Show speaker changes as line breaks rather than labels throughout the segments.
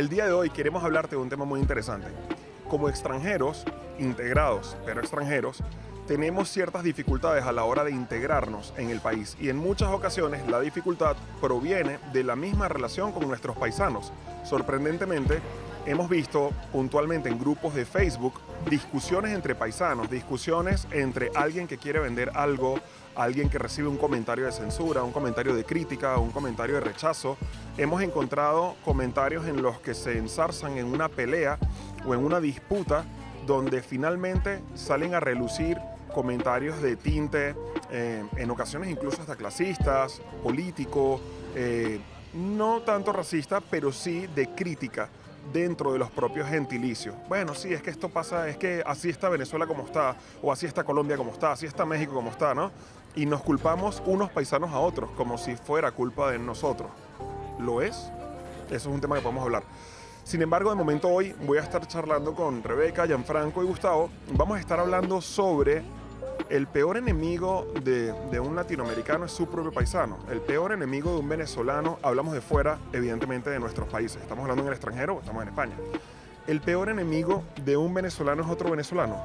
El día de hoy queremos hablarte de un tema muy interesante. Como extranjeros, integrados, pero extranjeros, tenemos ciertas dificultades a la hora de integrarnos en el país y en muchas ocasiones la dificultad proviene de la misma relación con nuestros paisanos. Sorprendentemente, hemos visto puntualmente en grupos de Facebook discusiones entre paisanos, discusiones entre alguien que quiere vender algo, alguien que recibe un comentario de censura, un comentario de crítica, un comentario de rechazo. Hemos encontrado comentarios en los que se ensarzan en una pelea o en una disputa donde finalmente salen a relucir comentarios de tinte, eh, en ocasiones incluso hasta clasistas, político, eh, no tanto racista, pero sí de crítica dentro de los propios gentilicios. Bueno, sí, es que esto pasa, es que así está Venezuela como está, o así está Colombia como está, así está México como está, ¿no? Y nos culpamos unos paisanos a otros, como si fuera culpa de nosotros. ¿Lo es? Eso es un tema que podemos hablar. Sin embargo, de momento hoy voy a estar charlando con Rebeca, Gianfranco y Gustavo. Vamos a estar hablando sobre el peor enemigo de, un latinoamericano es su propio paisano. El peor enemigo de un venezolano, hablamos de fuera, evidentemente de nuestros países. Estamos hablando en el extranjero, estamos en España. El peor enemigo de un venezolano es otro venezolano.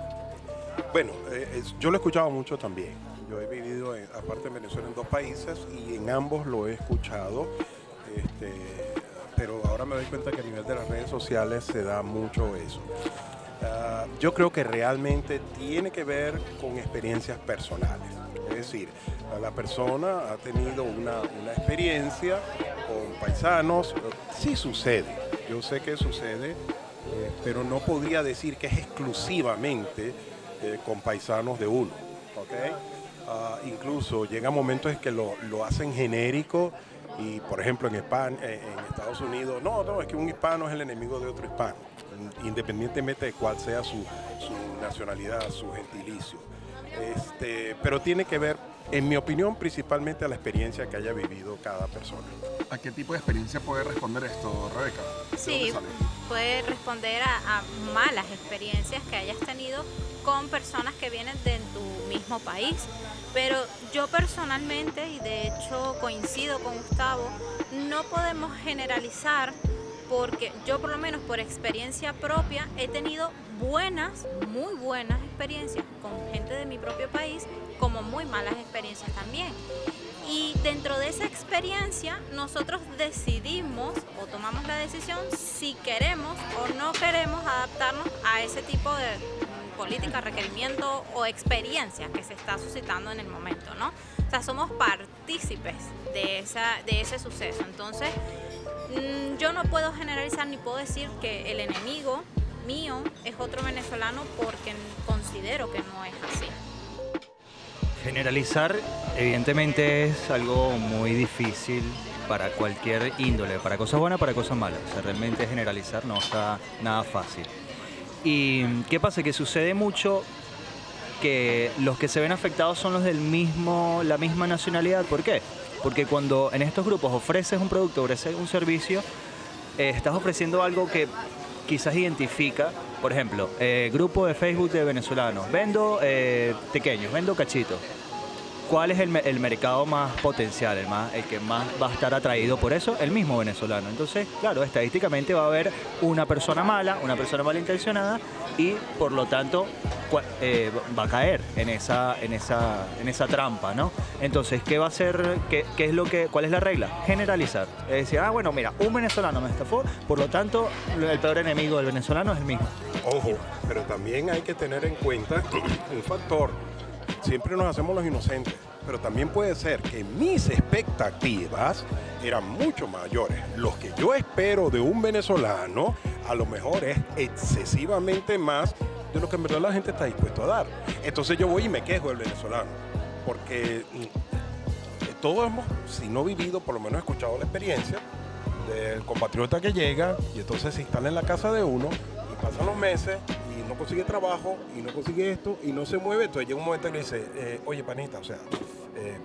Bueno, eh, yo lo he escuchado mucho también. Yo he vivido, aparte en Venezuela, en dos países y en ambos lo he escuchado. Este, pero ahora me doy cuenta que a nivel de las redes sociales se da mucho eso. Yo creo que realmente tiene que ver con experiencias personales. Es decir, la persona ha tenido una, experiencia con paisanos, sí sucede, yo sé que sucede, eh, pero no podría decir que es exclusivamente eh, con paisanos de uno. Ah, incluso llega momentos en que lo, lo hacen genérico y por ejemplo en, España, en Estados Unidos, no, no, es que un hispano es el enemigo de otro hispano, independientemente de cuál sea su, nacionalidad, su gentilicio. Este, pero tiene que ver, en mi opinión, principalmente a la experiencia que haya vivido cada persona.
¿A qué tipo de experiencia puede responder esto, Rebeca?
Sí, puede responder a, a malas experiencias que hayas tenido con personas que vienen de tu mismo país. Pero yo personalmente, y de hecho coincido con Gustavo, no podemos generalizar porque yo por lo menos por experiencia propia he tenido buenas, muy buenas experiencias con gente de mi propio país, como muy malas experiencias también. Y dentro de esa experiencia nosotros decidimos o tomamos la decisión si queremos o no queremos adaptarnos a ese tipo de política, requerimiento o experiencia que se está suscitando en el momento, ¿no? O sea, somos partícipes de, esa, de ese suceso. Entonces, mm, yo no puedo generalizar ni puedo decir que el enemigo mío es otro venezolano porque considero que no es así.
Generalizar evidentemente es algo muy difícil para cualquier índole, para cosas buenas, para cosas malas. O sea, realmente generalizar no está nada fácil. ¿Y qué pasa? Que sucede mucho que los que se ven afectados son los del mismo, la misma nacionalidad. ¿Por qué? Porque cuando en estos grupos ofreces un producto, ofreces un servicio, eh, estás ofreciendo algo que quizás identifica, por ejemplo, eh, grupo de Facebook de venezolanos, vendo eh, pequeños, vendo cachitos. ¿Cuál es el, mercado más potencial, el, más, el que más va a estar atraído por eso? El mismo venezolano. Entonces, claro, estadísticamente va a haber una persona mala, una persona malintencionada y por lo tanto eh, va a caer en esa, en esa, en esa trampa, ¿no? Entonces, ¿qué va a hacer? Qué, es lo que, ¿Cuál es la regla? Generalizar. Es decir, ah, bueno, mira, un venezolano me estafó, por lo tanto, el peor enemigo del venezolano es el mismo.
Ojo, pero también hay que tener en cuenta un factor. Siempre nos hacemos los inocentes, pero también puede ser que mis expectativas eran mucho mayores. Los que yo espero de un venezolano, a lo mejor es excesivamente más de lo que en verdad la gente está dispuesto a dar. Entonces yo voy y me quejo del venezolano, porque mm, todos hemos, si no vivido, por lo menos escuchado la experiencia del compatriota que llega y entonces se instala en la casa de uno y pasan los meses no consigue trabajo y no consigue esto y no se mueve. Entonces llega un momento en que dice, eh, oye panita, o sea, eh,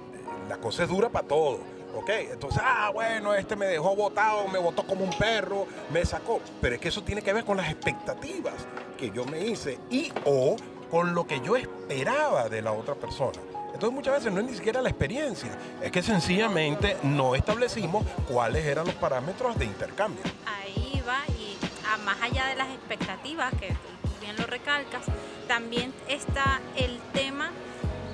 la cosa es dura para todo ¿Ok? Entonces, ah, bueno, este me dejó botado, me botó como un perro, me sacó. Pero es que eso tiene que ver con las expectativas que yo me hice y o con lo que yo esperaba de la otra persona. Entonces muchas veces no es ni siquiera la experiencia, es que sencillamente no establecimos cuáles eran los parámetros de intercambio.
Ahí va y allá de las expectativas, que lo recalcas, también está el tema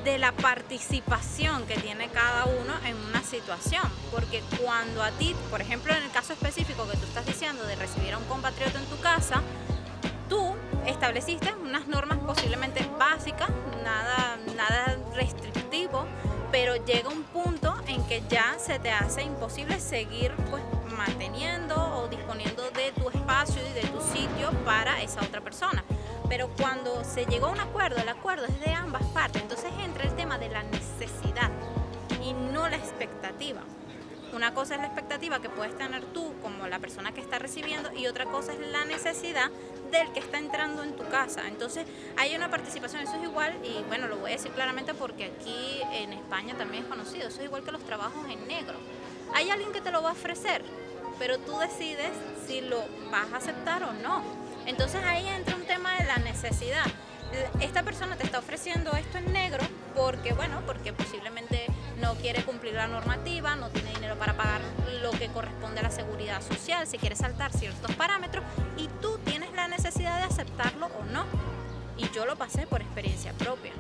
de la participación que tiene cada uno en una situación. Porque cuando a ti, por ejemplo, en el caso específico que tú estás diciendo de recibir a un compatriota en tu casa, tú estableciste unas normas posiblemente básicas, nada, nada restrictivo, pero llega un punto en que ya se te hace imposible seguir pues manteniendo o disponiendo de tu espacio y de tu sitio para esa otra persona. Pero cuando se llegó a un acuerdo, el acuerdo es de ambas partes, entonces entra el tema de la necesidad y no la expectativa. Una cosa es la expectativa que puedes tener tú como la persona que está recibiendo y otra cosa es la necesidad del que está entrando en tu casa. Entonces hay una participación, eso es igual, y bueno, lo voy a decir claramente porque aquí en España también es conocido, eso es igual que los trabajos en negro. Hay alguien que te lo va a ofrecer, pero tú decides si lo vas a aceptar o no. Entonces ahí entra un tema de la necesidad. Esta persona te está ofreciendo esto en negro porque, bueno, porque posiblemente no quiere cumplir la normativa, no tiene dinero para pagar lo que corresponde a la seguridad social, si quiere saltar ciertos parámetros y tú tienes la necesidad de aceptarlo o no. Y yo lo pasé por experiencia propia.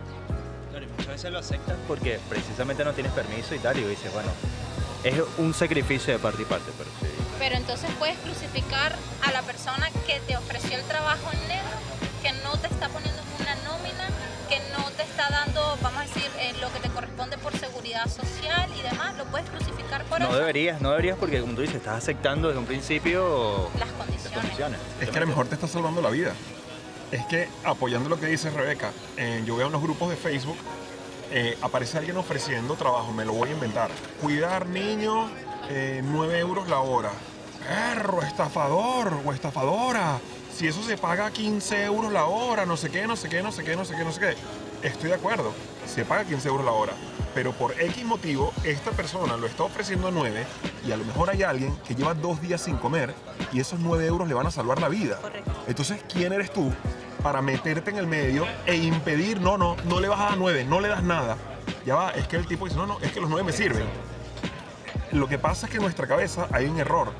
Claro, muchas veces lo aceptas porque precisamente no tienes permiso y tal, y dices, bueno, es un sacrificio de parte y parte, pero sí.
Pero entonces puedes crucificar a la persona que te ofreció el trabajo en negro, que no te está poniendo en una nómina, que no te está dando, vamos a decir, eh, lo que te corresponde por seguridad social y demás, lo puedes crucificar por
No
eso.
deberías, no deberías porque como tú dices, estás aceptando desde un principio
Las condiciones.
las condiciones.
Es que a lo mejor te está salvando la vida. Es que apoyando lo que dice Rebeca, eh, yo veo unos grupos de Facebook, eh, aparece alguien ofreciendo trabajo, me lo voy a inventar. Cuidar niños, eh, 9 euros la hora. Perro, estafador o estafadora. Si eso se paga 15 euros la hora, no sé qué, no sé qué, no sé qué, no sé qué, no sé qué. Estoy de acuerdo, se paga 15 euros la hora. Pero por X motivo, esta persona lo está ofreciendo a 9 y a lo mejor hay alguien que lleva dos días sin comer y esos 9 euros le van a salvar la vida.
Correcto.
Entonces, ¿quién eres tú para meterte en el medio e impedir, no, no, no le vas a dar 9, no le das nada? Ya va, es que el tipo dice, no, no, es que los 9 me sirven. Lo que pasa es que en nuestra cabeza hay un error.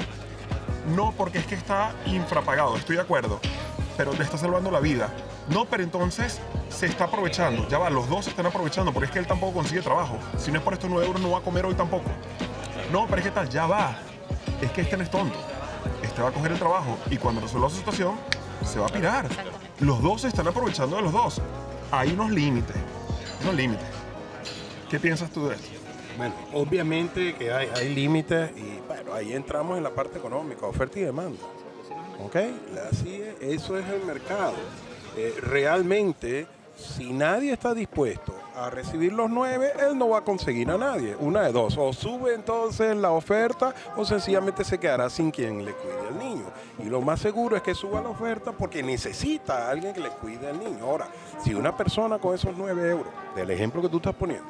No porque es que está infrapagado, estoy de acuerdo, pero le está salvando la vida. No, pero entonces se está aprovechando. Ya va, los dos se están aprovechando porque es que él tampoco consigue trabajo. Si no es por estos 9 euros, no va a comer hoy tampoco. No, pero es que tal, ya va. Es que este no es tonto. Este va a coger el trabajo y cuando resuelva su situación, se va a pirar. Los dos se están aprovechando de los dos. Hay unos límites. Unos límites. ¿Qué piensas tú de esto?
Bueno, obviamente que hay, hay límites y bueno, ahí entramos en la parte económica, oferta y demanda. ¿Ok? Así es, eso es el mercado. Eh, realmente, si nadie está dispuesto a recibir los nueve, él no va a conseguir a nadie. Una de dos, o sube entonces la oferta o sencillamente se quedará sin quien le cuide al niño. Y lo más seguro es que suba la oferta porque necesita a alguien que le cuide al niño. Ahora, si una persona con esos nueve euros, del ejemplo que tú estás poniendo,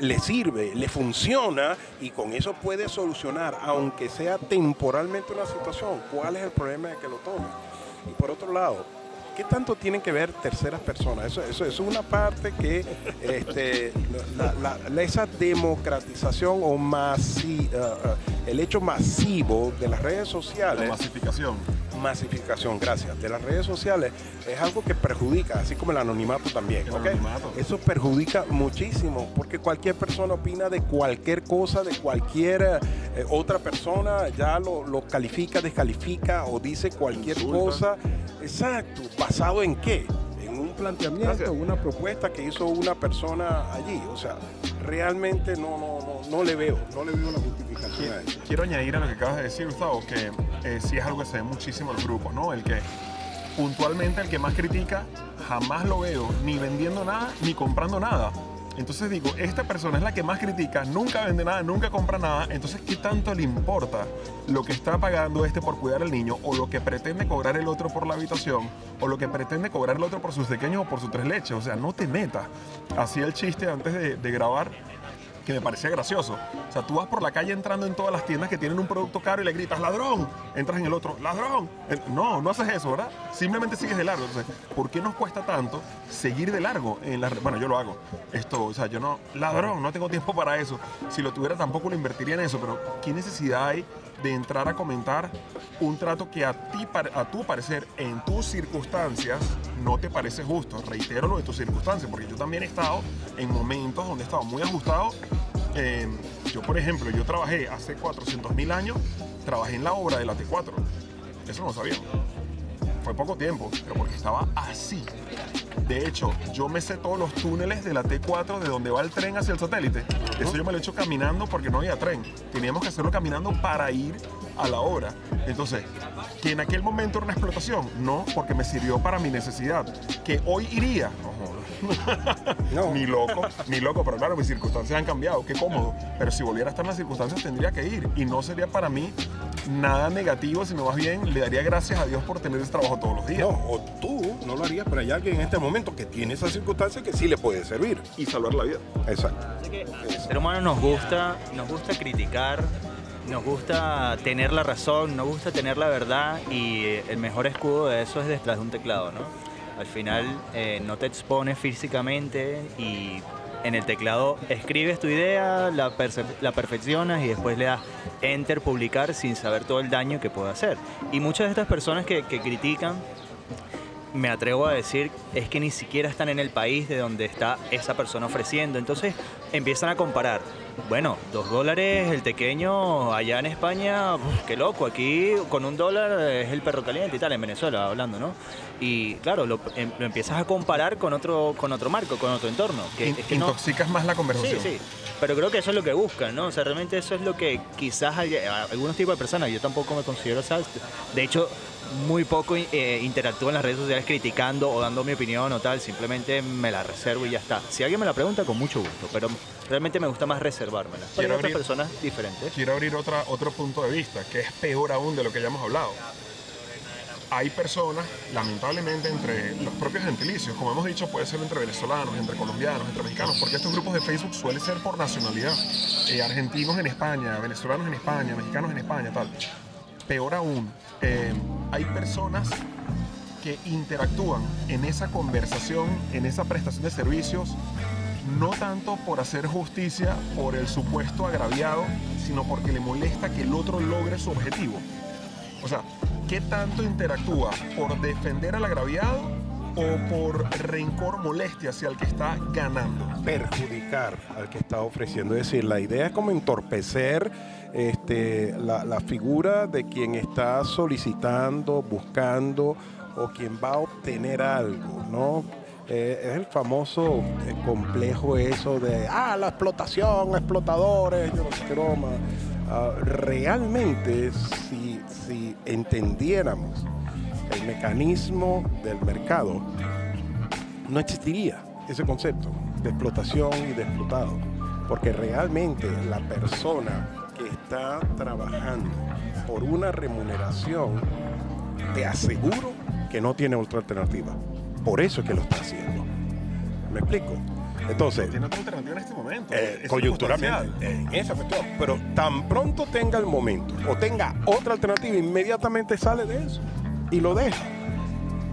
le sirve, le funciona y con eso puede solucionar, aunque sea temporalmente una situación, cuál es el problema de que lo tome. Y por otro lado, ¿qué tanto tienen que ver terceras personas? Eso, eso, eso es una parte que este, la- la- la- esa democratización o masi- uh, uh, el hecho masivo de las redes
La
sociales
masificación.
Masificación, gracias, de las redes sociales es algo que perjudica, así como el anonimato también.
El
¿ok?
anonimato.
Eso perjudica muchísimo porque cualquier persona opina de cualquier cosa, de cualquier eh, otra persona, ya lo, lo califica, descalifica o dice cualquier
Insulta.
cosa. Exacto, ¿basado en qué? Planteamiento,
Gracias.
una propuesta que hizo una persona allí. O sea, realmente no, no, no, no le veo, no le veo la justificación a eso.
Quiero añadir a lo que acabas de decir, Gustavo, que eh, sí es algo que se ve muchísimo en los grupos, ¿no? El que puntualmente el que más critica, jamás lo veo ni vendiendo nada ni comprando nada. Entonces digo, esta persona es la que más critica, nunca vende nada, nunca compra nada. Entonces, ¿qué tanto le importa lo que está pagando este por cuidar al niño o lo que pretende cobrar el otro por la habitación o lo que pretende cobrar el otro por sus pequeños o por sus tres leches? O sea, no te metas. Hacía el chiste antes de grabar que me parecía gracioso. O sea, tú vas por la calle entrando en todas las tiendas que tienen un producto caro y le gritas, ladrón. Entras en el otro, ladrón. Eh, No, no haces eso, ¿verdad? Simplemente sigues de largo. Entonces, ¿por qué nos cuesta tanto seguir de largo en la... Bueno, yo lo hago. Esto, o sea, yo no... Ladrón, no tengo tiempo para eso. Si lo tuviera tampoco lo invertiría en eso, pero ¿qué necesidad hay de entrar a comentar un trato que a ti, a tu parecer, en tus circunstancias, no te parece justo. Reitero lo de tus circunstancias, porque yo también he estado en momentos donde he estado muy ajustado. Eh, yo, por ejemplo, yo trabajé hace 400 mil años, trabajé en la obra de la T4. Eso no sabía. Fue poco tiempo, pero porque estaba así. De hecho, yo me sé todos los túneles de la T4 de donde va el tren hacia el satélite. Eso yo me lo he hecho caminando porque no había tren. Teníamos que hacerlo caminando para ir a la obra. Entonces, que en aquel momento era una explotación, no, porque me sirvió para mi necesidad. Que hoy iría, no jodas.
No.
Ni loco, ni loco, pero claro, mis circunstancias han cambiado, qué cómodo. Pero si volviera a estar en las circunstancias tendría que ir y no sería para mí nada negativo, sino más bien le daría gracias a Dios por tener ese trabajo todos los días.
No, o tú no lo harías, pero hay alguien en este momento que tiene esa circunstancia que sí le puede servir.
Y salvar la vida.
Exacto.
Así que al ser humano nos gusta, nos gusta criticar, nos gusta tener la razón, nos gusta tener la verdad y el mejor escudo de eso es detrás de un teclado, ¿no? Al final eh, no te expones físicamente y en el teclado escribes tu idea, la, perfeccionas y después le das enter publicar sin saber todo el daño que puede hacer. Y muchas de estas personas que, que critican me atrevo a decir es que ni siquiera están en el país de donde está esa persona ofreciendo. Entonces empiezan a comparar. Bueno, dos dólares el pequeño allá en España, qué loco. Aquí con un dólar es el perro caliente y tal, en Venezuela hablando, ¿no? Y claro, lo, em- lo empiezas a comparar con otro, con otro marco, con otro entorno. Que,
In-
es que no-
intoxicas más la
Sí,
conversación.
sí. Pero creo que eso es lo que buscan, ¿no? O sea, realmente eso es lo que quizás hay, algunos tipos de personas, yo tampoco me considero, ¿sabes? De hecho, muy poco eh, interactúo en las redes sociales criticando o dando mi opinión o tal, simplemente me la reservo y ya está. Si alguien me la pregunta, con mucho gusto, pero realmente me gusta más reservármela.
Quiero
hay otras
abrir-
personas diferentes.
Quiero abrir otra, otro punto de vista, que es peor aún de lo que ya hemos hablado. Hay personas, lamentablemente, entre los propios gentilicios, como hemos dicho, puede ser entre venezolanos, entre colombianos, entre mexicanos, porque estos grupos de Facebook suelen ser por nacionalidad. Eh, argentinos en España, venezolanos en España, mexicanos en España, tal. Peor aún, eh, hay personas que interactúan en esa conversación, en esa prestación de servicios, no tanto por hacer justicia por el supuesto agraviado, sino porque le molesta que el otro logre su objetivo. O sea, ¿qué tanto interactúa? ¿Por defender al agraviado o por rencor, molestia hacia el que está ganando?
perjudicar al que está ofreciendo. Es decir, la idea es como entorpecer este, la, figura de quien está solicitando, buscando o quien va a obtener algo, ¿no? Eh, es el famoso eh, complejo eso de, ah, la explotación, explotadores, yo no sé qué broma. Ah, realmente, si, si entendiéramos el mecanismo del mercado, no existiría ese concepto de explotación y de explotado. Porque realmente la persona que está trabajando por una remuneración, te aseguro que no tiene otra alternativa. Por eso es que lo está haciendo. ¿Me explico? Entonces,
Tiene otra alternativa en este momento.
eh,
Es
coyunturalmente, en esa cuestión. Pero tan pronto tenga el momento o tenga otra alternativa, inmediatamente sale de eso y lo deja.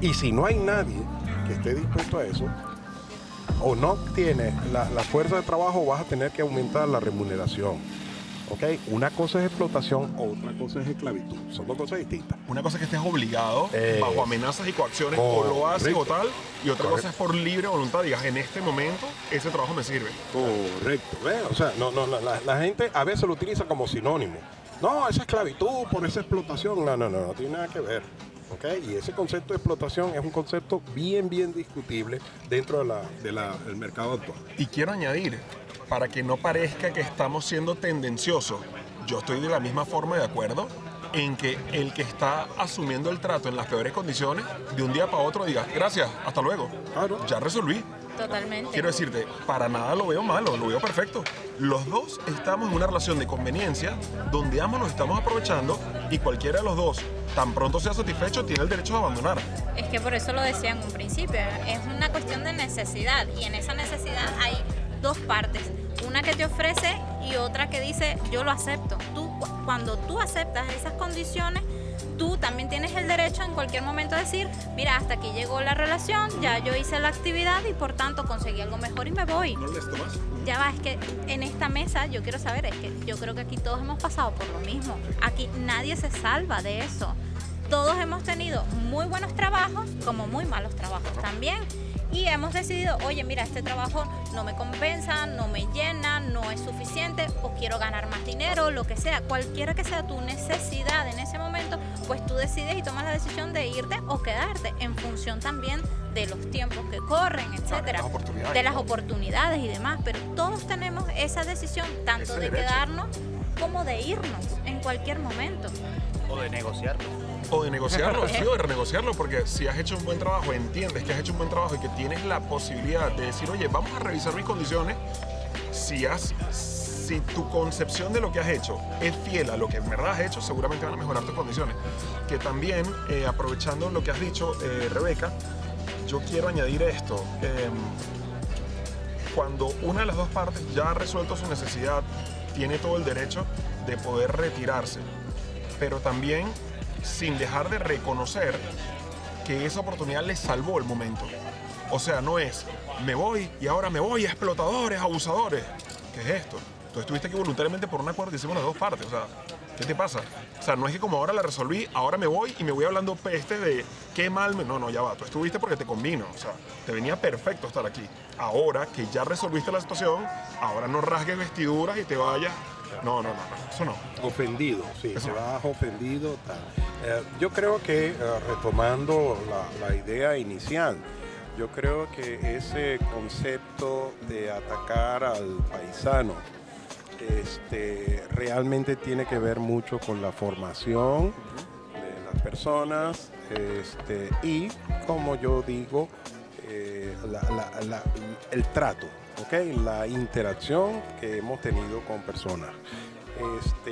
Y si no hay nadie que esté dispuesto a eso, o no tiene la, la fuerza de trabajo, vas a tener que aumentar la remuneración. ¿Ok? Una cosa es explotación, otra cosa es esclavitud. Son dos cosas distintas.
Una cosa es que estés obligado
Eh,
bajo amenazas y coacciones o lo haces o tal, y otra
Correcto.
cosa es por libre voluntad. Digas, en este momento ese trabajo me sirve.
Correcto. ¿Ve? O sea, no, no, la, la- la gente a veces lo utiliza como sinónimo. No, esa esclavitud por esa explotación. No, no, no, no tiene nada que ver. ¿Ok? Y ese concepto de explotación es un concepto bien, bien discutible dentro del de la- del mercado actual.
Y quiero añadir, para que no parezca que estamos siendo tendenciosos, yo estoy de la misma forma de acuerdo en que el que está asumiendo el trato en las peores condiciones, de un día para otro diga, gracias, hasta luego,
Claro.
ya resolví.
Totalmente.
Quiero decirte, para nada lo veo malo, lo veo perfecto. Los dos estamos en una relación de conveniencia donde ambos nos estamos aprovechando y cualquiera de los dos, tan pronto sea satisfecho, tiene el derecho de abandonar.
Es que por eso lo decía en un principio, es una cuestión de necesidad y en esa necesidad hay dos partes, una que te ofrece y otra que dice yo lo acepto. Tú cu- cuando tú aceptas esas condiciones, tú también tienes el derecho en cualquier momento de decir, mira, hasta aquí llegó la relación, ya yo hice la actividad y por tanto conseguí algo mejor y me voy.
¿No les tomas?
ya va, es que en esta mesa yo quiero saber, es que yo creo que aquí todos hemos pasado por lo mismo. Aquí nadie se salva de eso. Todos hemos tenido muy buenos trabajos como muy malos trabajos también. Y hemos decidido, oye, mira, este trabajo no me compensa, no me llena, no es suficiente, o quiero ganar más dinero, lo que sea. Cualquiera que sea tu necesidad en ese momento, pues tú decides y tomas la decisión de irte o quedarte en función también de los tiempos que corren, etcétera,
las
de las oportunidades y demás, pero todos tenemos esa decisión tanto
Ese
de
derecho.
quedarnos como de irnos en cualquier momento.
O de negociarlo.
O de negociarlo, sí, o de renegociarlo, porque si has hecho un buen trabajo, entiendes que has hecho un buen trabajo y que tienes la posibilidad de decir, oye, vamos a revisar mis condiciones, si has, si tu concepción de lo que has hecho es fiel a lo que en verdad has hecho, seguramente van a mejorar tus condiciones. Que también, eh, aprovechando lo que has dicho, eh, Rebeca, yo quiero añadir esto. em, cuando una de las dos partes ya ha resuelto su necesidad, tiene todo el derecho de poder retirarse, pero también sin dejar de reconocer que esa oportunidad les salvó el momento. O sea, no es, me voy y ahora me voy, explotadores, abusadores. ¿Qué es esto? Tú estuviste aquí voluntariamente por un acuerdo que hicimos las dos partes. O sea, ¿qué te pasa? O sea, no es que como ahora la resolví, ahora me voy y me voy hablando peste de qué mal me... No, no, ya va. Tú estuviste porque te convino. O sea, te venía perfecto estar aquí. Ahora que ya resolviste la situación, ahora no rasgues vestiduras y te vayas. No, no, no, no. Eso no.
Ofendido, sí,
Eso.
se va ofendido. tal. Eh, yo creo que, eh, retomando la, la idea inicial, yo creo que ese concepto de atacar al paisano este, realmente tiene que ver mucho con la formación de las personas este, y, como yo digo, eh, la- la- la- el trato, la interacción que hemos tenido con personas. Este,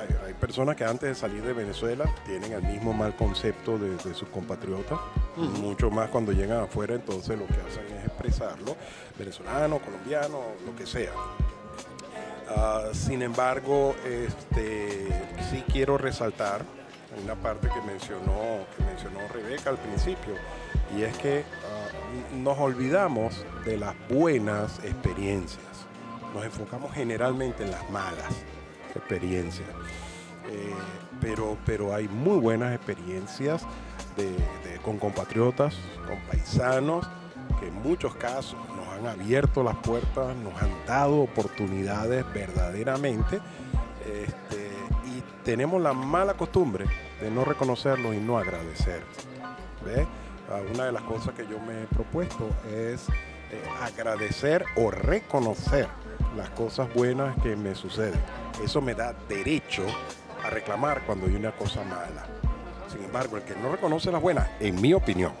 hay, hay personas que antes de salir de Venezuela tienen el mismo mal concepto de, de sus compatriotas, mucho más cuando llegan afuera, entonces lo que hacen es expresarlo, venezolano, colombiano, lo que sea. Ah, sin embargo, este, sí quiero resaltar una parte que mencionó, que mencionó Rebeca al principio, y es que ah, nos olvidamos de las buenas experiencias. Nos enfocamos generalmente en las malas experiencias. Eh, pero, pero hay muy buenas experiencias de- con compatriotas, con paisanos, que en muchos casos nos han abierto las puertas, nos han dado oportunidades verdaderamente. este, y tenemos la mala costumbre de no reconocerlo y no agradecer. ¿Ve? Ah, Una de las cosas que yo me he propuesto es eh, agradecer o reconocer las cosas buenas que me suceden. Eso me da derecho a reclamar cuando hay una cosa mala. Sin embargo, el que no reconoce las buenas, en mi opinión,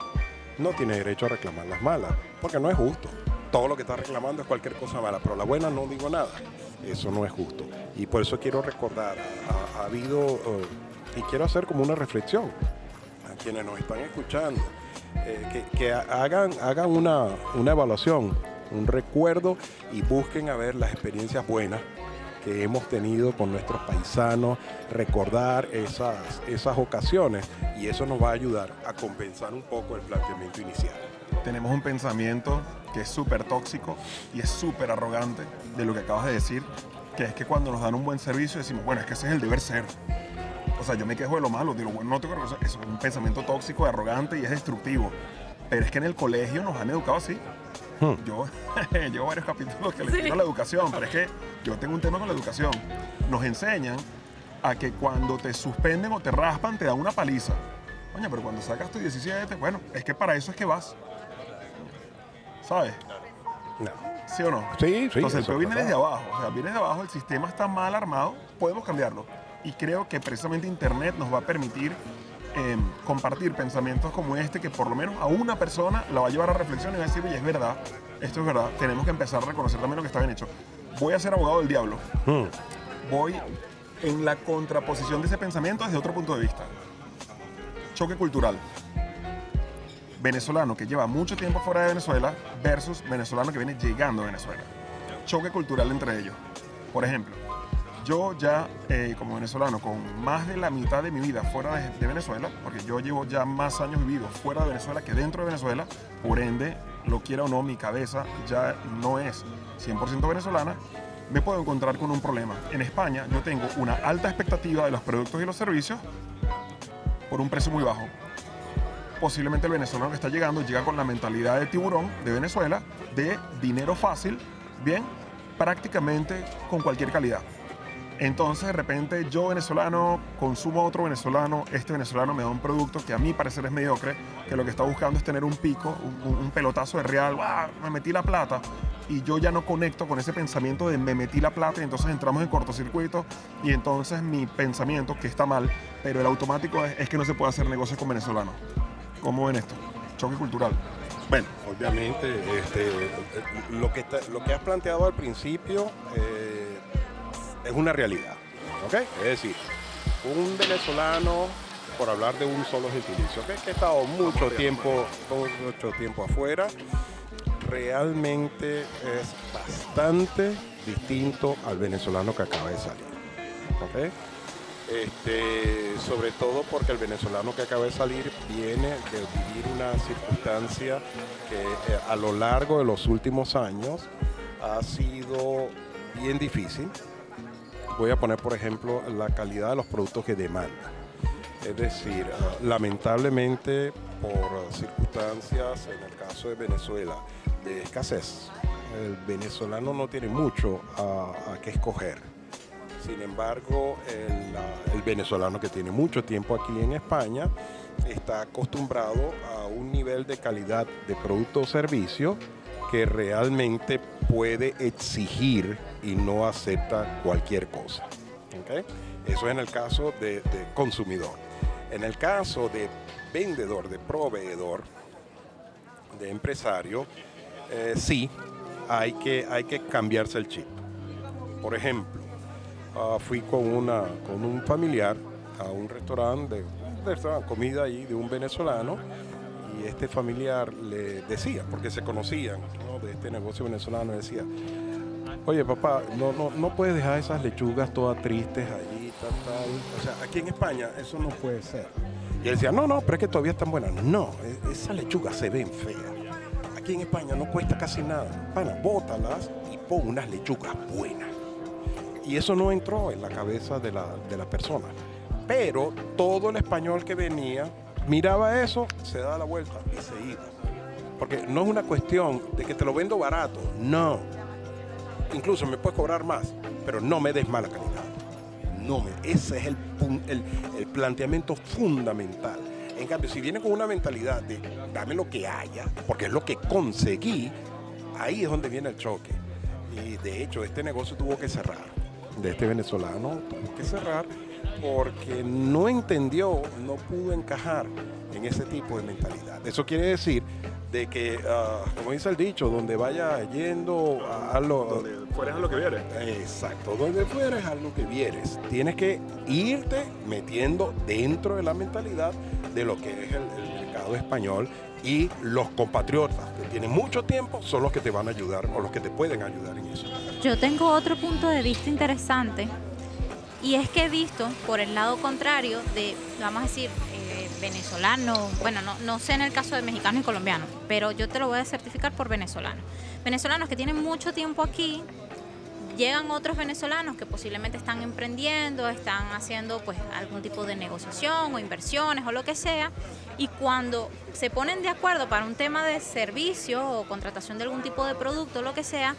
no tiene derecho a reclamar las malas, porque no es justo. Todo lo que está reclamando es cualquier cosa mala, pero la buena no digo nada. Eso no es justo. Y por eso quiero recordar, ha, ha habido, eh, y quiero hacer como una reflexión a quienes nos están escuchando, eh, que, hagan, hagan una, una evaluación, un recuerdo y busquen a ver las experiencias buenas que hemos tenido con nuestros paisanos, recordar esas, esas ocasiones y eso nos va a ayudar a compensar un poco el planteamiento inicial.
tenemos un pensamiento que es súper tóxico y es súper arrogante de lo que acabas de decir, que es que cuando nos dan un buen servicio decimos, bueno, es que ese es el deber ser. O sea, yo me quejo de lo malo, de lo bueno no tengo. Eso es un pensamiento tóxico, arrogante y es destructivo. Pero es que en el colegio nos han educado así.
Hmm.
Yo llevo varios capítulos que les digo a la educación, pero es que yo tengo un tema con la educación. Nos enseñan a que cuando te suspenden o te raspan, te dan una paliza. Coño, pero cuando sacas tu 17, bueno, es que para eso es que vas. ¿Sabes?
No.
¿Sí o no?
Sí, sí.
Entonces el
eso
peo viene desde abajo, o sea, viene desde abajo, el sistema está mal armado, podemos cambiarlo. Y creo que precisamente Internet nos va a permitir eh, compartir pensamientos como este, que por lo menos a una persona la va a llevar a reflexión y va a decir, oye, es verdad, esto es verdad, tenemos que empezar a reconocer también lo que está bien hecho. Voy a ser abogado del diablo,
Hmm.
voy en la contraposición de ese pensamiento desde otro punto de vista. Choque cultural. Venezolano que lleva mucho tiempo fuera de Venezuela versus venezolano que viene llegando a Venezuela. Choque cultural entre ellos. Por ejemplo, yo ya eh, como venezolano con más de la mitad de mi vida fuera de, de Venezuela, porque yo llevo ya más años vividos fuera de Venezuela que dentro de Venezuela, por ende lo quiera o no, mi cabeza ya no es 100% venezolana, me puedo encontrar con un problema. En España yo tengo una alta expectativa de los productos y los servicios por un precio muy bajo. Posiblemente el venezolano que está llegando llega con la mentalidad de tiburón de Venezuela, de dinero fácil, bien, prácticamente con cualquier calidad. Entonces de repente yo venezolano consumo a otro venezolano, este venezolano me da un producto que a mí parecer es mediocre, que lo que está buscando es tener un pico, un, pelotazo de real, me metí la plata y yo ya no conecto con ese pensamiento de me metí la plata y entonces entramos en cortocircuito y entonces mi pensamiento, que está mal, pero el automático es, que no se puede hacer negocios con venezolanos. ¿Cómo ven esto? Choque cultural.
Bueno, obviamente este, lo, que lo que has planteado al principio... Eh, es una realidad. ¿ok? Es decir, un venezolano, por hablar de un solo gentilicio, que ha estado mucho tiempo, mucho tiempo afuera, realmente es bastante distinto al venezolano que acaba de salir. ¿ok? Este, sobre todo porque el venezolano que acaba de salir viene de vivir una circunstancia que eh, a lo largo de los últimos años ha sido bien difícil, voy a poner por ejemplo la calidad de los productos que demanda. Es decir, ah, lamentablemente por circunstancias, en el caso de Venezuela, de escasez, el venezolano no tiene mucho a, a que escoger. Sin embargo, el, el, venezolano que tiene mucho tiempo aquí en España está acostumbrado a un nivel de calidad de producto o servicio que realmente puede exigir y no acepta cualquier cosa. Eso es en el caso de, consumidor. En el caso de vendedor, de proveedor, de empresario, eh, sí, hay que, hay que cambiarse el chip. Por ejemplo, ah, fui con, una, con un familiar a un restaurante, de, comida ahí de un venezolano este familiar le decía, porque se conocían de este negocio venezolano, decía, oye papá, no, no, no puedes dejar esas lechugas todas tristes allí, tal, tal. O sea, aquí en España eso no puede ser. Y él decía, no, no, pero es que todavía están buenas. No, e, esas lechugas se ven feas. Aquí en España no cuesta casi nada. Pana, bótalas y pon unas lechugas buenas. Y eso no entró en la cabeza de la, de la persona. Pero todo el español que venía miraba eso, se daba la vuelta y se iba. Porque no es una cuestión de que te lo vendo barato, no. Incluso me puedes cobrar más, pero no me des mala calidad. No me, ese es el, el, el planteamiento fundamental. En cambio, si viene con una mentalidad de dame lo que haya, porque es lo que conseguí, ahí es donde viene el choque. Y de hecho, este negocio tuvo que cerrar. De este venezolano tuvo que cerrar porque no entendió, no pudo encajar en ese tipo de mentalidad. Eso quiere decir de que, ah, como dice el dicho, donde vaya yendo a, lo...
Donde fueres a lo que vieres.
Exacto, donde fueres a lo que vieres. Tienes que irte metiendo dentro de la mentalidad de lo que es el, el mercado español y los compatriotas que tienen mucho tiempo son los que te van a ayudar o los que te pueden ayudar en eso.
Yo tengo otro punto de vista interesante y es que he visto por el lado contrario de, vamos a decir, eh, venezolano, bueno, no, no sé en el caso de mexicanos y colombianos, pero yo te lo voy a certificar por venezolanos. Venezolanos que tienen mucho tiempo aquí, llegan otros venezolanos que posiblemente están emprendiendo, están haciendo pues algún tipo de negociación o inversiones o lo que sea, y cuando se ponen de acuerdo para un tema de servicio o contratación de algún tipo de producto, lo que sea,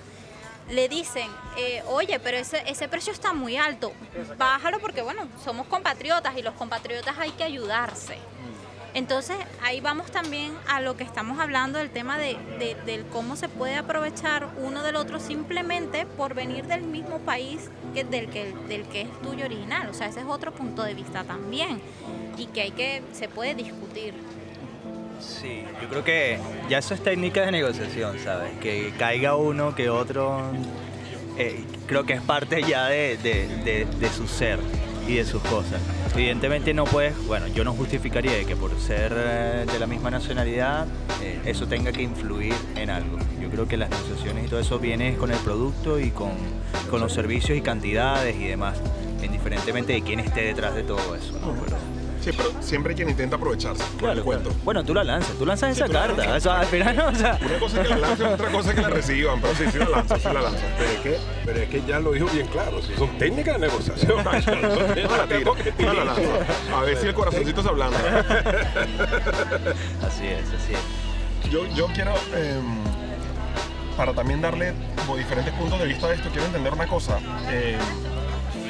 le dicen, eh, oye, pero ese, ese precio está muy alto, bájalo porque, bueno, somos compatriotas y los compatriotas hay que ayudarse. Entonces ahí vamos también a lo que estamos hablando del tema de, del cómo se puede aprovechar uno del otro simplemente por venir del mismo país que, del, que, del que es tuyo original. O sea, ese es otro punto de vista también y que hay que, se puede discutir.
Sí, yo creo que ya eso es técnica de negociación, ¿sabes? Que caiga uno, que otro, eh, creo que es parte ya de, su ser y de sus cosas. Evidentemente no puedes, bueno, yo no justificaría que por ser eh, de la misma nacionalidad eh, eso tenga que influir en algo. Yo creo que las negociaciones y todo eso viene con el producto y con, con los servicios y cantidades y demás, indiferentemente de quién esté detrás de todo eso. ¿no?
Sí, pero siempre hay quien intenta aprovecharse.
Claro,
el cuento.
claro. Bueno, tú la lanzas, tú lanzas
Sí,
esa
tú la
carta.
lanzas.
O sea, al final, o sea,
Una cosa es que la lancen, otra cosa es que la reciban, pero sí, sí la lanzan, sí la lanzan.
Pero es, que, pero es que ya lo dijo bien claro, si son técnicas de negociación.
No la tiro, no la lanzo. A ver si el corazoncito se ablanda.
así es, así es.
Yo, yo quiero, em, para también darle como diferentes puntos de vista a esto, quiero entender una cosa. Em,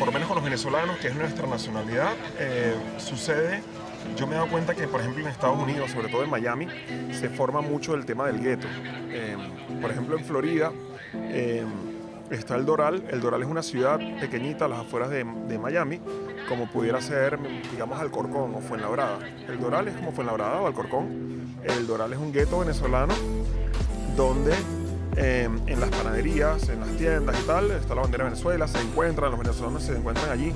por lo menos con los venezolanos, que es nuestra nacionalidad, eh, sucede, yo me he dado cuenta que, por ejemplo, en Estados Unidos, sobre todo en Miami, se forma mucho el tema del gueto. Em, por ejemplo, en Florida em, está el Doral. El Doral es una ciudad pequeñita a las afueras de, de Miami, como pudiera ser, digamos, Alcorcón o Fuenlabrada. El Doral es como Fuenlabrada o Alcorcón. El Doral es un gueto venezolano donde eh, en las panaderías, en las tiendas y tal, está la bandera de Venezuela, se encuentran, los venezolanos se encuentran allí.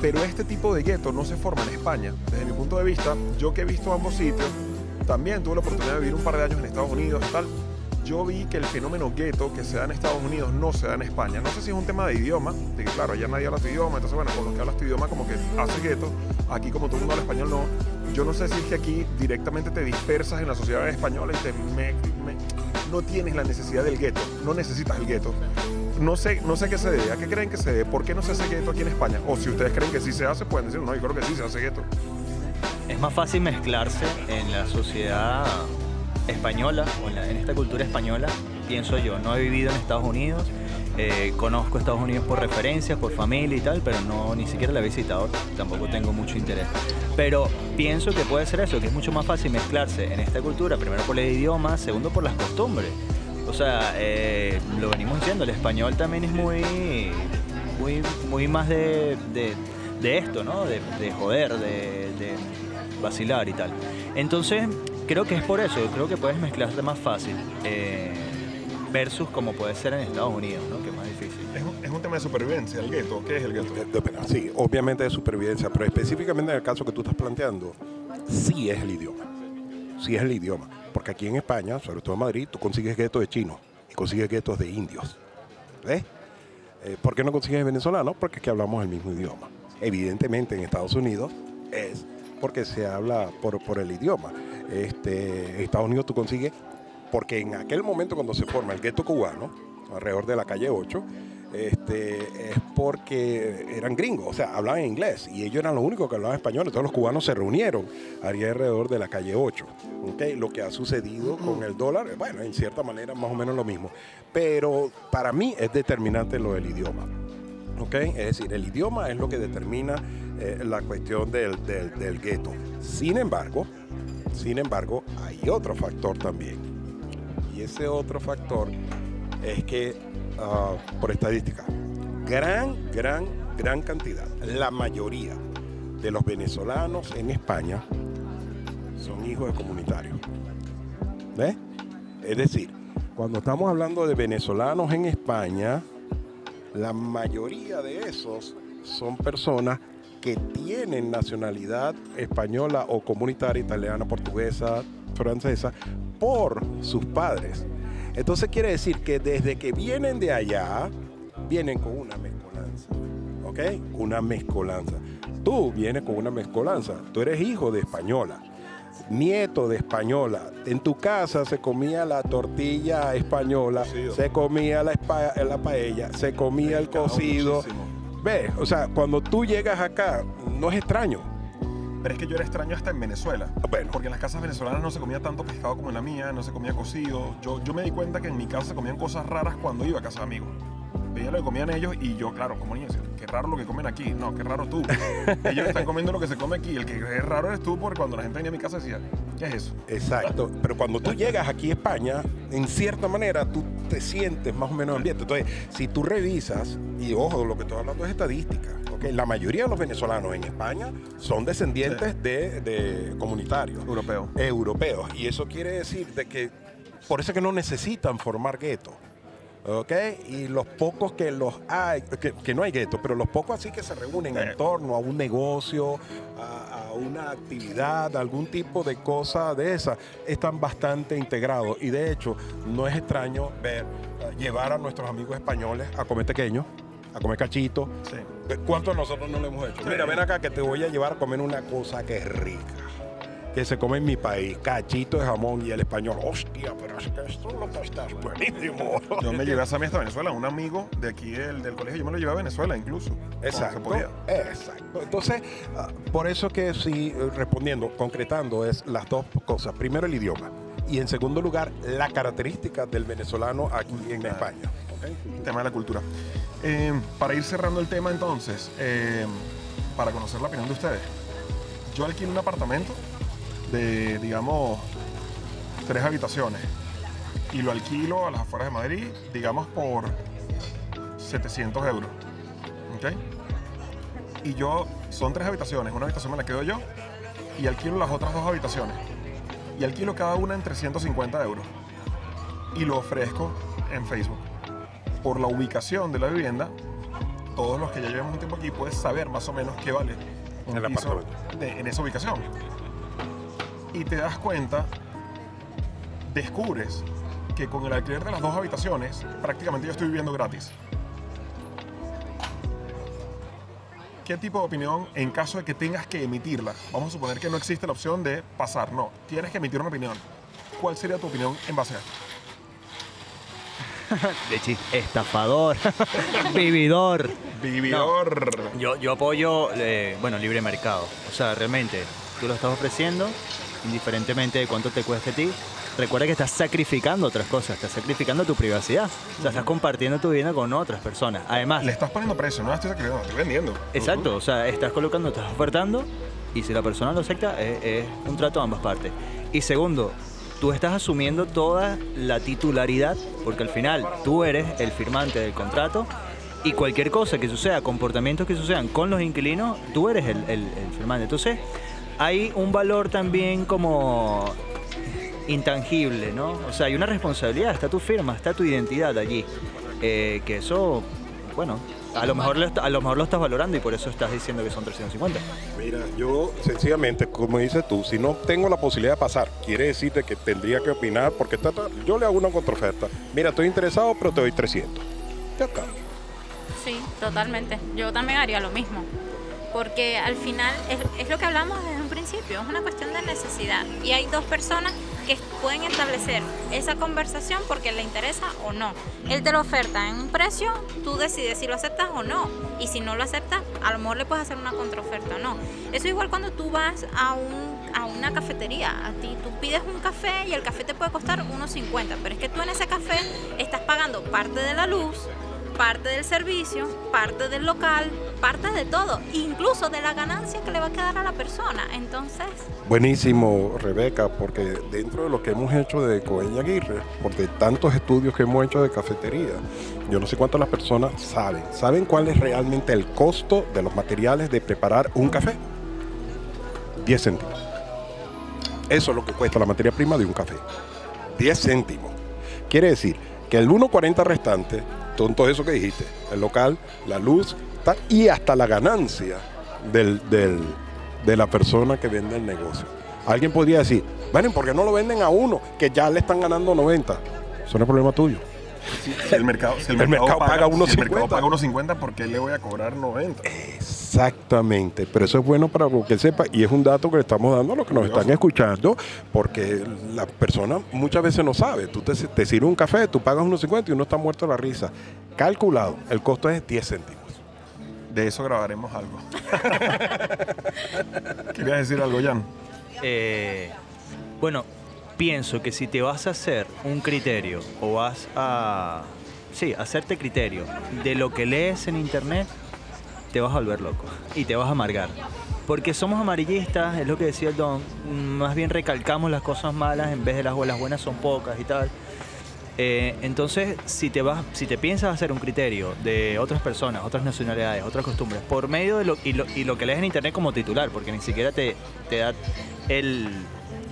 Pero este tipo de gueto no se forma en España. Desde mi punto de vista, yo que he visto ambos sitios, también tuve la oportunidad de vivir un par de años en Estados Unidos y tal. Yo vi que el fenómeno gueto que se da en Estados Unidos no se da en España. No sé si es un tema de idioma, de que claro, allá nadie habla tu idioma, entonces bueno, con los que hablas tu idioma como que hace gueto. Aquí como todo el mundo habla español no. Yo no sé si es que aquí directamente te dispersas en la sociedad española y te me- me- no tienes la necesidad del gueto, no necesitas el gueto. No sé, no sé qué se debe, a qué creen que se debe, por qué no se hace gueto aquí en España. O si ustedes creen que sí se hace, pueden decir, no, yo creo que sí se hace gueto.
Es más fácil mezclarse en la sociedad española o en, en esta cultura española, pienso yo. No he vivido en Estados Unidos, eh, conozco Estados Unidos por referencias, por familia y tal, pero no ni siquiera la he visitado, tampoco tengo mucho interés. Pero pienso que puede ser eso, que es mucho más fácil mezclarse en esta cultura, primero por el idioma, segundo por las costumbres. O sea, eh, lo venimos diciendo, el español también es muy, muy, muy más de, de- de esto, ¿no? De, de joder, de, de vacilar y tal. Entonces, creo que es por eso, creo que puedes mezclarte más fácil eh, versus como puede ser en Estados Unidos, ¿no?
De supervivencia, el gueto. ¿Qué es el gueto?
Sí, obviamente de supervivencia, pero específicamente en el caso que tú estás planteando, sí es el idioma. Sí es el idioma. Porque aquí en España, sobre todo en Madrid, tú consigues guetos de chinos y consigues guetos de indios. ¿Ves? Eh, ¿Por qué no consigues venezolanos? Porque es que hablamos el mismo idioma. Evidentemente en Estados Unidos es porque se habla por, por el idioma. Este, Estados Unidos tú consigues, porque en aquel momento cuando se forma el gueto cubano, alrededor de la calle 8, este, es porque eran gringos, o sea, hablaban inglés y ellos eran los únicos que hablaban español, entonces los cubanos se reunieron ahí alrededor de la calle 8. ¿ok? Lo que ha sucedido con el dólar, bueno, en cierta manera más o menos lo mismo, pero para mí es determinante lo del idioma. ¿ok? Es decir, el idioma es lo que determina eh, la cuestión del, del, del gueto. Sin embargo, sin embargo, hay otro factor también. Y ese otro factor es que, ah, por estadística, gran, gran, gran cantidad, la mayoría de los venezolanos en España son hijos de comunitarios. ¿Ves? Es decir, cuando estamos hablando de venezolanos en España, la mayoría de esos son personas que tienen nacionalidad española o comunitaria, italiana, portuguesa, francesa, por sus padres. Entonces quiere decir que desde que vienen de allá, vienen con una mezcolanza. ¿Ok? Una mezcolanza. Tú vienes con una mezcolanza. Tú eres hijo de española, nieto de española. En tu casa se comía la tortilla española,
Cocido.
se comía la, espa- la paella, se comía el cocido.
muchísimo.
Ve, o sea, cuando tú llegas acá, no es extraño.
Pero es que yo era extraño hasta en Venezuela.
Bueno.
Porque en las casas venezolanas no se comía tanto pescado como en la mía, no se comía cocido. Yo, yo me di cuenta que en mi casa se comían cosas raras cuando iba a casa de amigos. Veía lo que comían ellos y yo, claro, como niño, decía, qué raro lo que comen aquí. No, qué raro tú. ellos están comiendo lo que se come aquí. El que es raro eres tú porque cuando la gente venía a mi casa decía, ¿qué es eso?
Exacto. Pero cuando tú llegas aquí a España, en cierta manera tú te sientes más o menos ambiente. Entonces, si tú revisas, y ojo, lo que estoy hablando es estadística. La mayoría de los venezolanos en España son descendientes de, de comunitarios
Europeo.
europeos. Y eso quiere decir de que por eso es que no necesitan formar guetos. ¿Ok? Y los pocos que los hay, que, que no hay guetos, pero los pocos así que se reúnen en
Eh.
torno a un negocio, a, a una actividad, a algún tipo de cosa de esa, están bastante integrados. Y de hecho, no es extraño ver, eh, llevar a nuestros amigos españoles a comer pequeño, a comer cachito.
Sí.
¿Cuántos nosotros no lo hemos hecho? Mira, ven acá que te voy a llevar a comer una cosa que es rica. Que se come en mi país, cachito de jamón y el español. Hostia, pero es que esto lo que está es buenísimo.
Yo me llevé a Sammy hasta Venezuela, un amigo de aquí del, del colegio, yo me lo llevé a Venezuela incluso.
Exacto.
podía.
Exacto. Entonces, ah, por eso que sí, eh, respondiendo, concretando, es las dos cosas. Primero, el idioma. Y en segundo lugar, la característica del venezolano aquí en
Claro.
España.
el tema de la cultura. Eh, para ir cerrando el tema entonces, eh, para conocer la opinión de ustedes, yo alquilo un apartamento de, digamos, tres habitaciones y lo alquilo a las afueras de Madrid, digamos, por 700 euros. ¿Ok? Y yo, son tres habitaciones, una habitación me la quedo yo y alquilo las otras dos habitaciones. Y alquilo cada una en 350 euros. Y lo ofrezco en Facebook por la ubicación de la vivienda, todos los que ya llevamos un tiempo aquí puedes saber más o menos qué vale un
El
piso de- en esa ubicación. Y te das cuenta, descubres que con el alquiler de las dos habitaciones prácticamente yo estoy viviendo gratis. ¿Qué tipo de opinión en caso de que tengas que emitirla? Vamos a suponer que no existe la opción de pasar, no, tienes que emitir una opinión. ¿Cuál sería tu opinión en base a esto?
De chiste. Estafador. Vividor.
Vividor.
Yo, yo apoyo, eh, bueno, libre mercado. O sea, realmente, tú lo estás ofreciendo, indiferentemente de cuánto te cueste a ti. Recuerda que estás sacrificando otras cosas, estás sacrificando tu privacidad. O sea, estás compartiendo tu vida con otras personas. Además,
Le estás poniendo precio, no estoy sacrificando, estoy vendiendo.
exacto, o sea, estás colocando, estás ofertando y si la persona lo acepta, es, es un trato a ambas partes. Y segundo, tú estás asumiendo toda la titularidad, porque al final tú eres el firmante del contrato y cualquier cosa que suceda, comportamientos que sucedan con los inquilinos, tú eres el, el- el firmante. Entonces, hay un valor también como intangible, ¿no? O sea, hay una responsabilidad, está tu firma, está tu identidad allí. Eh, que eso, bueno, a lo, mejor lo, a lo mejor lo estás valorando y por eso estás diciendo que son 350.
Mira, yo sencillamente, como dices tú, si no tengo la posibilidad de pasar, quiere decirte que tendría que opinar, porque está- está- yo le hago una contraoferta. Mira, estoy interesado, pero te doy 300. Ya está.
Sí, totalmente. Yo también haría lo mismo. Porque al final es, es lo que hablamos desde un principio, es una cuestión de necesidad. Y hay dos personas que pueden establecer esa conversación porque le interesa o no. Él te lo oferta en un precio, tú decides si lo aceptas o no. Y si no lo aceptas, a lo mejor le puedes hacer una contraoferta o no. Eso igual cuando tú vas a, un, a una cafetería. A ti tú pides un café y el café te puede costar 1.50. Pero es que tú en ese café estás pagando parte de la luz, parte del servicio, parte del local, parte de todo, incluso de la ganancia que le va a quedar a la persona. Entonces,
Buenísimo, Rebeca, porque dentro de lo que hemos hecho de Coeña Aguirre, porque tantos estudios que hemos hecho de cafetería, yo no sé cuántas las personas saben. ¿Saben cuál es realmente el costo de los materiales de preparar un café? 10 céntimos. Eso es lo que cuesta la materia prima de un café. 10 céntimos. Quiere decir que el 1.40 restante, son todo eso que dijiste, el local, la luz tal, y hasta la ganancia del, del- de la persona que vende el negocio. Alguien podría decir, bueno, ¿por qué no lo venden a uno que ya le están ganando 90? Eso no es problema tuyo.
Si el mercado, si el
El
mercado,
mercado paga
paga, si el
1.50.
mercado paga 1.50, ¿por qué le voy a cobrar 90?
Exactamente, pero eso es bueno para que sepa y es un dato que le estamos dando a los que nos están escuchando, porque la persona muchas veces no sabe. Tú te, te sirves un café, tú pagas unos 50 y uno está muerto de la risa. Calculado, el costo es 10 céntimos.
De eso grabaremos algo. ¿Querías decir algo, Jan?
Eh, bueno, pienso que si te vas a hacer un criterio o vas a, sí, hacerte criterio de lo que lees en internet, te vas a volver loco y te vas a amargar. Porque somos amarillistas, es lo que decía el Don, más bien recalcamos las cosas malas en vez de las, las buenas son pocas y tal. Eh, entonces, si te vas, si te piensas hacer un criterio de otras personas, otras nacionalidades, otras costumbres, por medio de lo y, lo y lo que lees en internet como titular, porque ni siquiera te, te da el,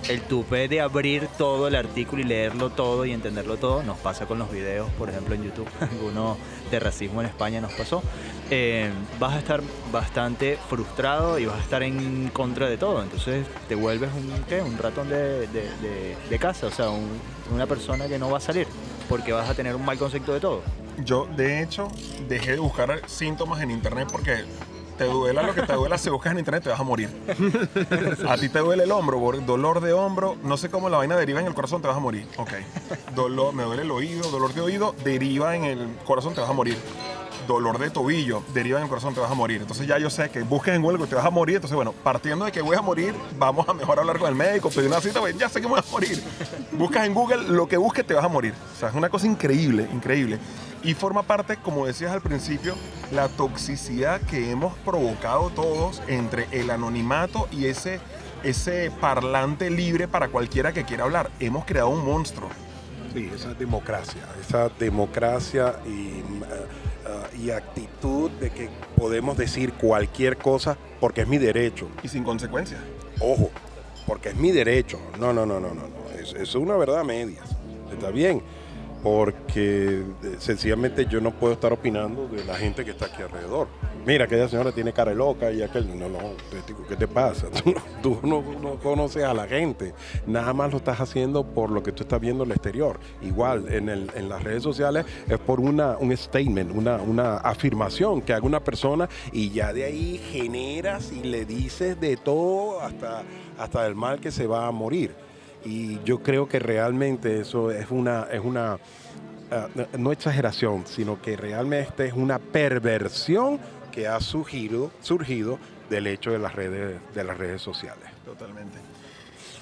el tupe de abrir todo el artículo y leerlo todo y entenderlo todo, nos pasa con los videos, por ejemplo en YouTube, alguno de racismo en España nos pasó, eh, vas a estar bastante frustrado y vas a estar en contra de todo, entonces te vuelves un, ¿qué? un ratón de, de- casa, o sea, un- una persona que no va a salir, porque vas a tener un mal concepto de todo.
Yo, de hecho, dejé de buscar síntomas en internet porque te duela lo que te duela, si buscas en internet te vas a morir. A ti te duele el hombro, dolor de hombro, no sé cómo la vaina deriva en el corazón, te vas a morir. Ok. Dolor, me duele el oído, dolor de oído, deriva en el corazón, te vas a morir. Dolor de tobillo, deriva en el corazón, te vas a morir. Entonces ya yo sé que busques en Google te vas a morir. Entonces, bueno, partiendo de que voy a morir, vamos a mejor hablar con el médico, pedir una cita, pues, ya sé que me voy a morir. Buscas en Google lo que busques, te vas a morir. O sea, es una cosa increíble, increíble. Y forma parte, como decías al principio, la toxicidad que hemos provocado todos entre el anonimato y ese, ese parlante libre para cualquiera que quiera hablar. Hemos creado un monstruo.
Sí, esa democracia, esa democracia y, mm, eh, y actitud de que podemos decir cualquier cosa porque es mi derecho.
Y sin consecuencias.
Ojo, porque es mi derecho. No, no, no, no, no. no. Es, es una verdad a medias. Está bien. Porque eh, sencillamente yo no puedo estar opinando de la gente que está aquí alrededor. Mira, aquella señora tiene cara loca y aquel. No, no, ¿qué te pasa? Tú, no conoces a la gente. Nada más lo estás haciendo por lo que tú estás viendo en el exterior. Igual, en, el- en las redes sociales es por una, un statement, una, una afirmación que haga una persona y ya de ahí generas y le dices de todo hasta, hasta el mal que se va a morir. Y yo creo que realmente eso es una, es una ah, no- exageración, sino que realmente es una perversión que ha surgido, surgido del hecho de las redes, de las redes sociales.
Totalmente.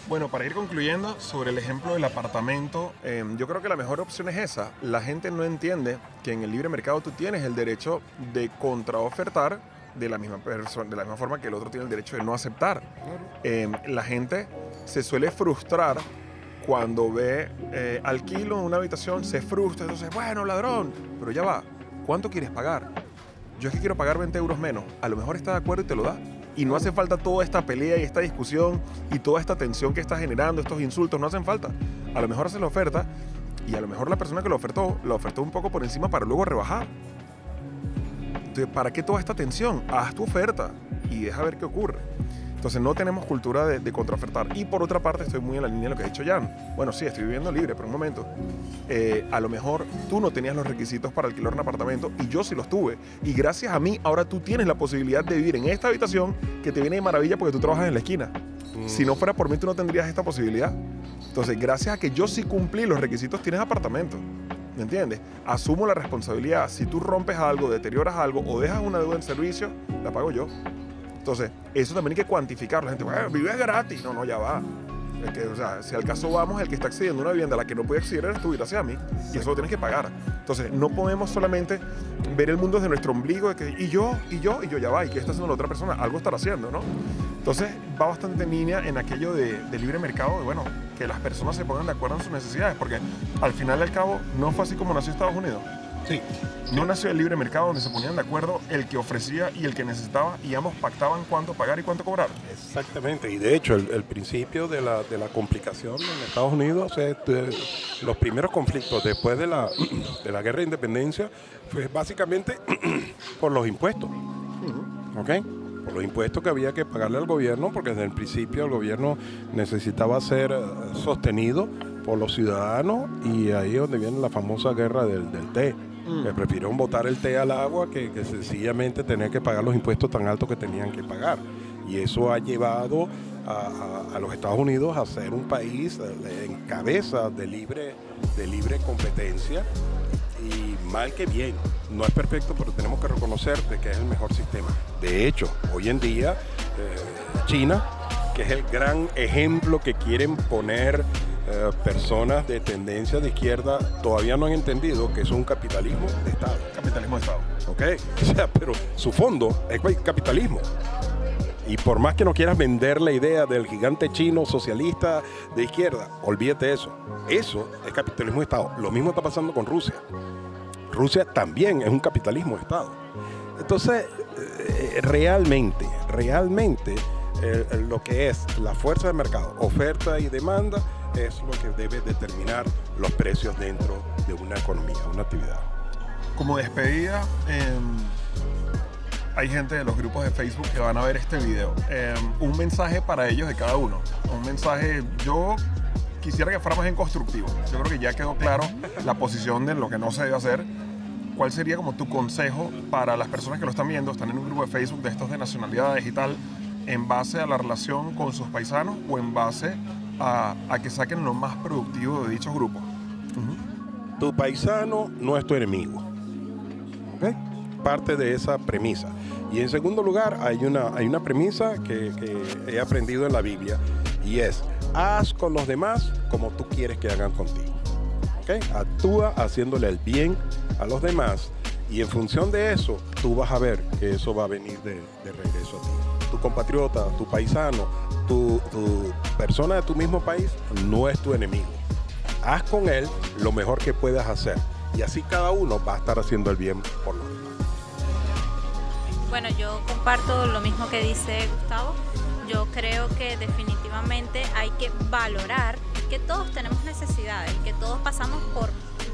Bueno, para ir concluyendo sobre el ejemplo del apartamento, eh, yo creo que la mejor opción es esa. La gente no entiende que en el libre mercado tú tienes el derecho de contraofertar de la misma persona, de la misma forma que el otro tiene el derecho de no aceptar. Eh, la gente se suele frustrar cuando ve eh, alquilo en una habitación, se frustra, entonces, bueno, ladrón, pero ya va, ¿cuánto quieres pagar? Yo es que quiero pagar 20 euros menos. A lo mejor está de acuerdo y te lo da. Y no hace falta toda esta pelea y esta discusión y toda esta tensión que está generando, estos insultos, no hacen falta. A lo mejor hace la oferta y a lo mejor la persona que lo ofertó, la ofertó un poco por encima para luego rebajar. Entonces, ¿para qué toda esta tensión? Haz tu oferta y deja ver qué ocurre. Entonces no tenemos cultura de, de contraofertar. Y por otra parte, estoy muy en la línea de lo que ha dicho Jan. Bueno, sí, estoy viviendo libre, pero un momento. Eh, a lo mejor tú no tenías los requisitos para alquilar un apartamento y yo sí los tuve. Y gracias a mí, ahora tú tienes la posibilidad de vivir en esta habitación que te viene de maravilla porque tú trabajas en la esquina. Si no fuera por mí, tú no tendrías esta posibilidad. Entonces, gracias a que yo sí cumplí los requisitos, tienes apartamento. ¿Me entiendes? Asumo la responsabilidad. Si tú rompes algo, deterioras algo o dejas una deuda en servicio, la pago yo. Entonces, eso también hay que cuantificarlo. La gente, bueno, vives gratis. No, no, ya va. Que, o sea, si al caso vamos, el que está accediendo a una vivienda a la que no puede acceder eres tú, gracias a mí. Y eso lo tienes que pagar. Entonces, no podemos solamente ver el mundo desde nuestro ombligo de que, y yo, y yo, y yo, ya va. ¿Y qué está haciendo la otra persona? Algo estará haciendo, ¿no? Entonces, va bastante en línea en aquello de, de libre mercado, de, bueno, que las personas se pongan de acuerdo en sus necesidades. Porque al final y al cabo, no fue así como nació Estados Unidos.
Sí.
No nació el libre mercado donde se ponían de acuerdo el que ofrecía y el que necesitaba y ambos pactaban cuánto pagar y cuánto cobrar.
Exactamente, y de hecho el, el principio de la, de la complicación en Estados Unidos, es de- los primeros conflictos después de la, de la guerra de independencia fue básicamente por los impuestos, ¿ok? Por los impuestos que había que pagarle al gobierno, porque desde el principio el gobierno necesitaba ser eh, sostenido por los ciudadanos y ahí es donde viene la famosa guerra del, del té. Que prefirieron botar el té al agua que, que sencillamente tener que pagar los impuestos tan altos que tenían que pagar. Y eso ha llevado a, a- a los Estados Unidos a ser un país eh, en cabeza de libre, de libre competencia y mal que bien. No es perfecto, pero tenemos que reconocer de que es el mejor sistema. De hecho, hoy en día, eh, China, que es el gran ejemplo que quieren poner eh, personas de tendencia de izquierda, todavía no han entendido que es un capitalismo de Estado.
Capitalismo de Estado.
¿ok? O sea, pero su fondo es capitalismo. Y por más que no quieras vender la idea del gigante chino socialista de izquierda, olvídate eso. Eso es capitalismo de Estado. Lo mismo está pasando con Rusia. Rusia también es un capitalismo de Estado. Entonces, eh, realmente, realmente, eh, lo que es la fuerza de mercado, oferta y demanda, es lo que debe determinar los precios dentro de una economía, una actividad.
Como despedida, em, hay gente de los grupos de Facebook que van a ver este video. Em, un mensaje para ellos de cada uno. Un mensaje, yo quisiera que fuera más en constructivo. Yo creo que ya quedó claro la posición de lo que no se debe hacer. ¿Cuál sería como tu consejo para las personas que lo están viendo, están en un grupo de Facebook de estos de nacionalidades y tal, en base a la relación con sus paisanos o en base a, a que saquen lo más productivo de dichos grupos?
Tu paisano no es tu enemigo. ¿Ok? Parte de esa premisa. Y en segundo lugar, hay una, hay una premisa que, que he aprendido en la Biblia y es, haz con los demás como tú quieres que hagan contigo. Actúa haciéndole el bien a los demás y en función de eso, tú vas a ver que eso va a venir de, de regreso a ti. Tu compatriota, tu paisano, tu, tu persona de tu mismo país no es tu enemigo. Haz con él lo mejor que puedas hacer y así cada uno va a estar haciendo el bien por los demás.
Bueno, yo comparto lo mismo que dice Gustavo. Yo creo que definitivamente hay que valorar que todos tenemos necesidades, que todos pasamos por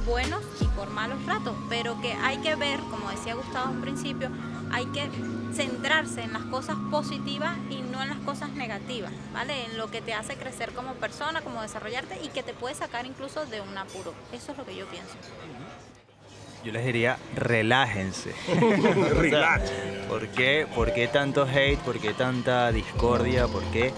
buenos y por malos ratos, pero que hay que ver, como decía Gustavo en principio, hay que centrarse en las cosas positivas y no en las cosas negativas, ¿vale? En lo que te hace crecer como persona, como desarrollarte y que te puede sacar incluso de un apuro. Eso es lo que yo pienso.
Yo les diría, relájense. O sea, ¿por, qué, ¿Por qué tanto hate? ¿Por qué tanta discordia? ¿Por qué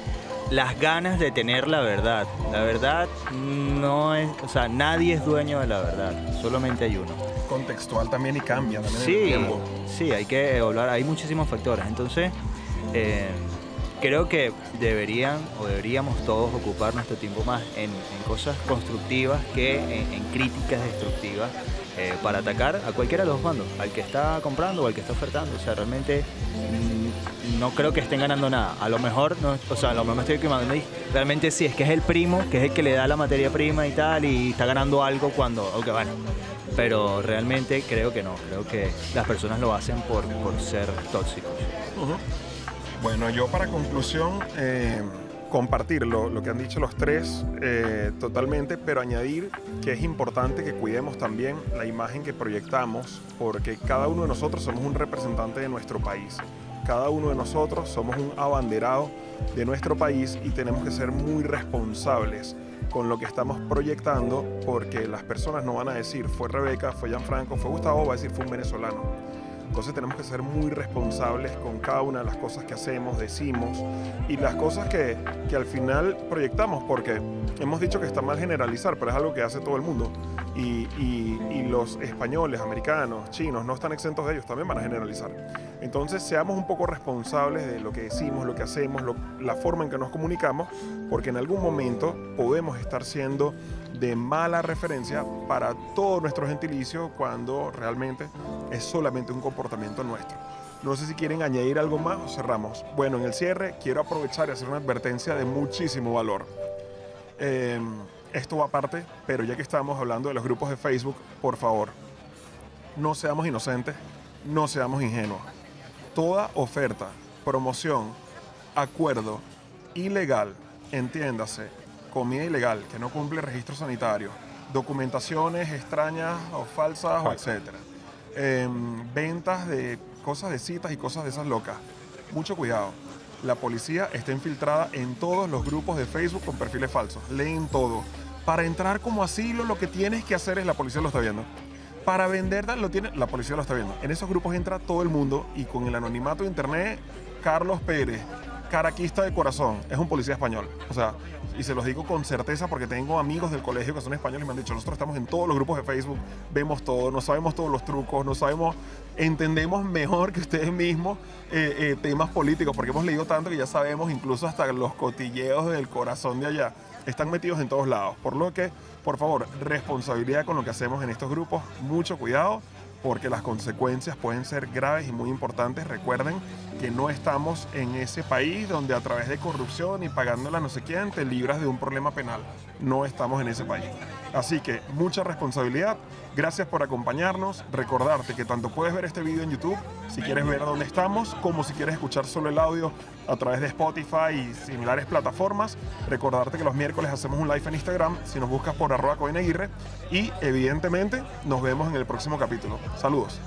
las ganas de tener la verdad? La verdad no es, o sea, nadie es dueño de la verdad, solamente hay uno.
Contextual también y cambia también en el
Sí,
tiempo.
sí, hay que hablar, hay muchísimos factores. Entonces, eh, creo que deberían o deberíamos todos ocupar nuestro tiempo más en, en cosas constructivas que en, en críticas destructivas eh, para atacar a cualquiera de los bandos, al que está comprando o al que está ofertando. O sea, realmente no creo que estén ganando nada. A lo mejor, no, o sea, a lo mejor me estoy equivocando. y Realmente sí, es que es el primo, que es el que le da la materia prima y tal, y está ganando algo cuando, ok, bueno. Pero realmente creo que no, creo que las personas lo hacen por, por ser tóxicos.
Bueno, yo para conclusión, eh, compartir lo, lo que han dicho los tres eh, totalmente, pero añadir que es importante que cuidemos también la imagen que proyectamos, porque cada uno de nosotros somos un representante de nuestro país. Cada uno de nosotros somos un abanderado de nuestro país y tenemos que ser muy responsables con lo que estamos proyectando, porque las personas no van a decir fue Rebeca, fue Gianfranco, fue Gustavo, va a decir fue un venezolano. Entonces tenemos que ser muy responsables con cada una de las cosas que hacemos, decimos y las cosas que, que al final proyectamos, porque hemos dicho que está mal generalizar, pero es algo que hace todo el mundo. Y, y- y los españoles, americanos, chinos no están exentos de ellos, también van a generalizar. Entonces seamos un poco responsables de lo que decimos, lo que hacemos, la forma en que nos comunicamos, porque en algún momento podemos estar siendo de mala referencia para todo nuestro gentilicio cuando realmente es solamente un comportamiento nuestro. No sé si quieren añadir algo más o cerramos. Bueno, en el cierre quiero aprovechar y hacer una advertencia de muchísimo valor. Eh, esto va aparte, pero ya que estamos hablando de los grupos de Facebook, por favor, no seamos inocentes, no seamos ingenuos. Toda oferta, promoción, acuerdo ilegal, entiéndase, comida ilegal que no cumple registro sanitario, documentaciones extrañas o falsas o etcétera, em, ventas de cosas de citas y cosas de esas locas. Mucho cuidado. La policía está infiltrada en todos los grupos de Facebook con perfiles falsos. Leen todo. Para entrar como asilo lo que tienes que hacer es la policía lo está viendo. Para vender lo tiene, la policía lo está viendo. En esos grupos entra todo el mundo y con el anonimato de internet, Carlos Pérez, caraquista de corazón, es un policía español. O sea, y se los digo con certeza porque tengo amigos del colegio que son españoles y me han dicho, nosotros estamos en todos los grupos de Facebook, vemos todo, no sabemos todos los trucos, no sabemos, entendemos mejor que ustedes mismos eh, eh, temas políticos, porque hemos leído tanto que ya sabemos incluso hasta los cotilleos del corazón de allá. Están metidos en todos lados. Por lo que, por favor, responsabilidad con lo que hacemos en estos grupos, mucho cuidado porque las consecuencias pueden ser graves y muy importantes. Recuerden que no estamos en ese país donde a través de corrupción y pagándola no sé quién te libras de un problema penal. No estamos en ese país. Así que mucha responsabilidad. Gracias por acompañarnos. Recordarte que tanto puedes ver este video en YouTube si quieres ver dónde estamos, como si quieres escuchar solo el audio a través de Spotify y similares plataformas. Recordarte que los miércoles hacemos un live en Instagram si nos buscas por arroba Cohen Aguirre. Y evidentemente nos vemos en el próximo capítulo. Saludos.